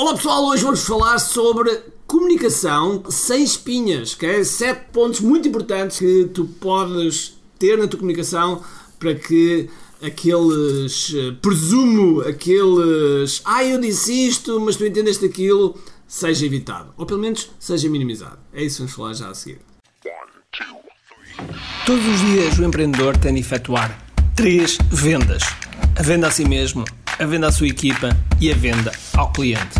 Olá pessoal, hoje vamos falar sobre comunicação sem espinhas, que é sete pontos muito importantes que tu podes ter na tua comunicação para que aqueles, eh, presumo, aqueles, ah, eu disse isto, mas tu entendeste aquilo, seja evitado, ou pelo menos seja minimizado. É isso que vamos falar já a seguir. Todos os dias o empreendedor tem de efetuar três vendas: a venda a si mesmo, a venda à sua equipa e a venda ao cliente.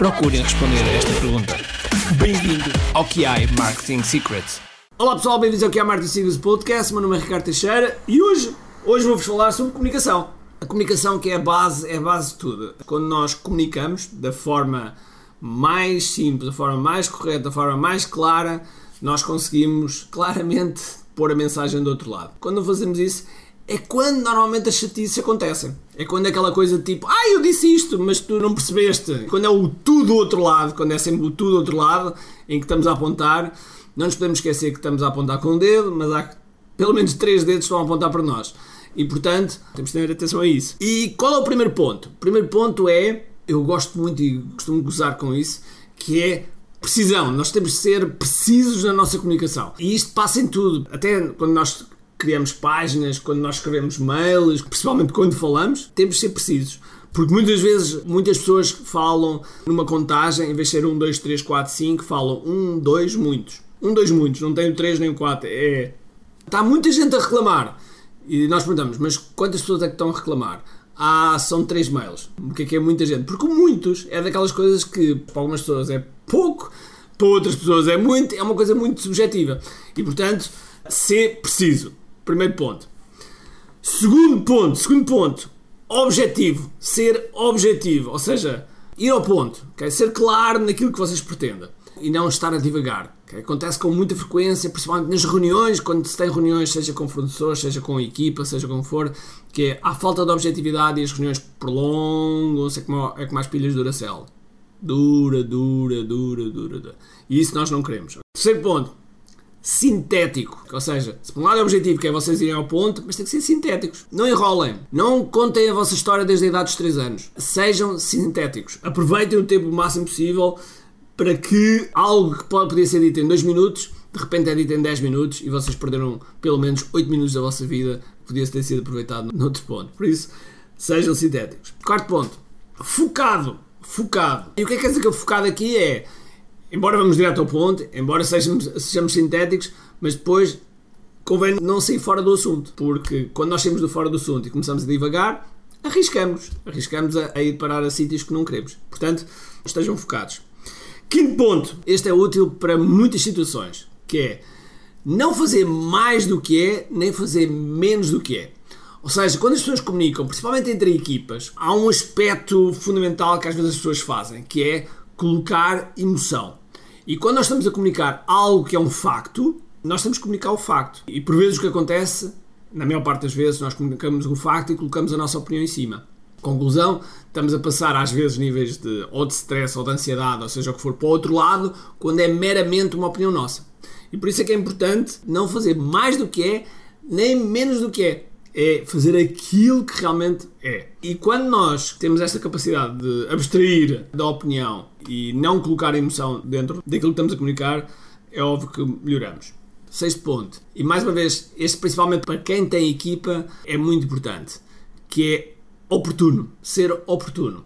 procurem responder a esta pergunta. Bem-vindo ao QI Marketing Secrets. Olá pessoal, bem-vindos ao é Martin Sigos Podcast. Meu nome é Ricardo Teixeira e hoje, hoje vou-vos falar sobre comunicação. A comunicação que é a base, é a base de tudo. Quando nós comunicamos da forma mais simples, da forma mais correta, da forma mais clara, nós conseguimos claramente pôr a mensagem do outro lado. Quando fazemos isso, é quando normalmente as chatices acontecem. É quando é aquela coisa tipo, ah, eu disse isto, mas tu não percebeste. Quando é o tu do outro lado, quando é sempre o tu do outro lado, em que estamos a apontar, não nos podemos esquecer que estamos a apontar com o dedo, mas há pelo menos três dedos que estão a apontar para nós. E portanto, temos de ter atenção a isso. E qual é o primeiro ponto? O primeiro ponto é, eu gosto muito e costumo gozar com isso, que é precisão. Nós temos de ser precisos na nossa comunicação. E isto passa em tudo. Até quando nós criamos páginas, quando nós escrevemos mails, principalmente quando falamos, temos de ser precisos. Porque muitas vezes, muitas pessoas falam numa contagem, em vez de ser 1, 2, 3, 4, 5, falam 1, 2, muitos. 1, 2, muitos, não tem o 3 nem o 4. É... Está muita gente a reclamar. E nós perguntamos, mas quantas pessoas é que estão a reclamar? Ah, são 3 mails. O que é que é muita gente? Porque muitos é daquelas coisas que para algumas pessoas é pouco, para outras pessoas é muito, é uma coisa muito subjetiva. E portanto, ser preciso. Primeiro ponto. Segundo ponto, segundo ponto, objetivo. Ser objetivo, ou seja, ir ao ponto, okay? ser claro naquilo que vocês pretendem e não estar a divagar. Okay? Acontece com muita frequência, principalmente nas reuniões, quando se tem reuniões, seja com fornecedores, seja com equipa, seja como for, que é a falta de objetividade e as reuniões prolongam-se, é como, é as pilhas de Duracell. Dura, dura, dura, dura, dura. E isso nós não queremos. Terceiro ponto. Sintético. Ou seja, se por um lado é o objetivo que é vocês irem ao ponto, mas tem que ser sintéticos. Não enrolem. Não contem a vossa história desde a idade dos 3 anos. Sejam sintéticos. Aproveitem o tempo o máximo possível para que algo que podia ser dito em 2 minutos, de repente é dito em 10 minutos e vocês perderam pelo menos 8 minutos da vossa vida que podia ter sido aproveitado noutro ponto. Por isso, sejam sintéticos. Quarto ponto. Focado focado. E o que é que quer dizer que o focado aqui é, embora vamos direto ao ponto, embora sejamos, sejamos sintéticos, mas depois convém não sair fora do assunto, porque quando nós saímos do fora do assunto e começamos a divagar, arriscamos, arriscamos a, a ir parar a sítios que não queremos. Portanto, estejam focados. Quinto ponto, este é útil para muitas situações, que é não fazer mais do que é, nem fazer menos do que é. Ou seja, quando as pessoas comunicam, principalmente entre equipas, há um aspecto fundamental que às vezes as pessoas fazem, que é colocar emoção. E quando nós estamos a comunicar algo que é um facto, nós temos que comunicar o facto. E por vezes o que acontece, na maior parte das vezes, nós comunicamos o facto e colocamos a nossa opinião em cima. Conclusão, estamos a passar às vezes níveis de ou de stress ou de ansiedade, ou seja o que for, para o outro lado, quando é meramente uma opinião nossa. E por isso é que é importante não fazer mais do que é, nem menos do que é é fazer aquilo que realmente é. E quando nós temos esta capacidade de abstrair da opinião e não colocar emoção dentro daquilo que estamos a comunicar, é óbvio que melhoramos. Sexto ponto, e mais uma vez, este principalmente para quem tem equipa é muito importante, que é oportuno, ser oportuno.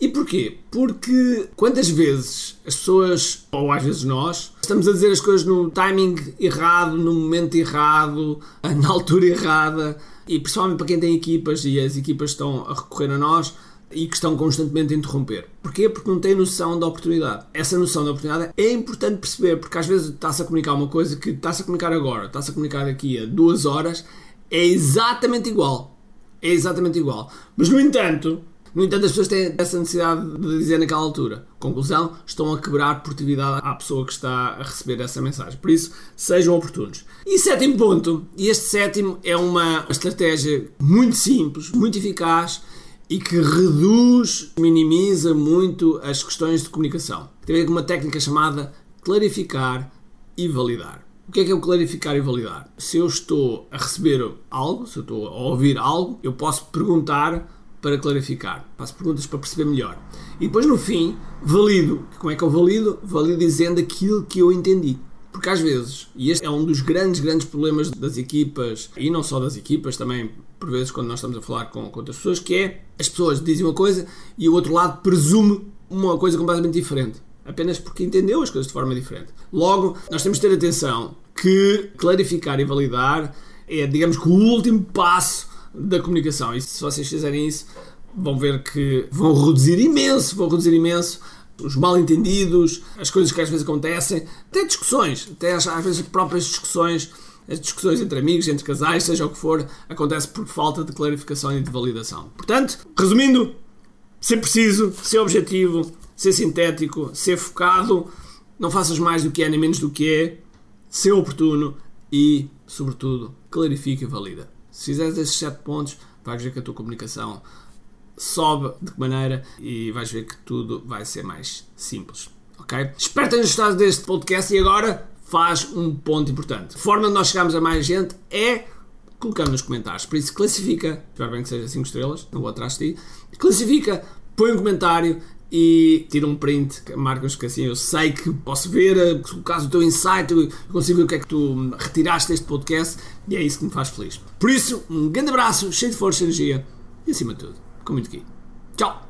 E porquê? Porque quantas vezes as pessoas, ou às vezes nós, estamos a dizer as coisas no timing errado, no momento errado, na altura errada, e principalmente para quem tem equipas e as equipas estão a recorrer a nós e que estão constantemente a interromper. Porquê? Porque não têm noção da oportunidade. Essa noção da oportunidade é importante perceber, porque às vezes está-se a comunicar uma coisa que está-se a comunicar agora, está-se a comunicar daqui a duas horas, é exatamente igual. É exatamente igual. Mas, no entanto, No entanto, as pessoas têm essa necessidade de dizer naquela altura. Conclusão, estão a quebrar produtividade à pessoa que está a receber essa mensagem. Por isso, sejam oportunos. E sétimo ponto, e este sétimo é uma estratégia muito simples, muito eficaz e que reduz, minimiza muito as questões de comunicação. Tem a ver com uma técnica chamada clarificar e validar. O que é que é o clarificar e validar? Se eu estou a receber algo, se eu estou a ouvir algo, eu posso perguntar para clarificar. Faço perguntas para perceber melhor. E depois, no fim, valido. Como é que eu valido? Valido dizendo aquilo que eu entendi. Porque às vezes, e este é um dos grandes, grandes problemas das equipas, e não só das equipas, também por vezes quando nós estamos a falar com, com outras pessoas, que é as pessoas dizem uma coisa e o outro lado presume uma coisa completamente diferente. Apenas porque entendeu as coisas de forma diferente. Logo, nós temos de ter atenção que clarificar e validar é, digamos que, o último passo da comunicação. E se vocês fizerem isso, vão ver que vão reduzir imenso, vão reduzir imenso os mal-entendidos, as coisas que às vezes acontecem, até discussões, até às, às vezes próprias discussões, as discussões entre amigos, entre casais, seja o que for, acontece por falta de clarificação e de validação. Portanto, resumindo, ser preciso, ser objetivo, ser sintético, ser focado, não faças mais do que é nem menos do que é, ser oportuno e, sobretudo, clarifica e valida. Se fizeres esses sete pontos, vais ver que a tua comunicação sobe de que maneira e vais ver que tudo vai ser mais simples. Ok? Espero que tenhas gostado deste podcast e agora faz um ponto importante. A forma de nós chegarmos a mais gente é colocando nos comentários. Por isso, classifica, espero bem que seja 5 estrelas, não vou atrás de ti. Classifica, põe um comentário e tira um print, marca-nos que assim eu sei que posso ver, eh, caso o teu insight, eu consigo ver o que é que tu retiraste deste podcast e é isso que me faz feliz. Por isso, um grande abraço, cheio de força e energia e acima de tudo, com muito aqui. Tchau!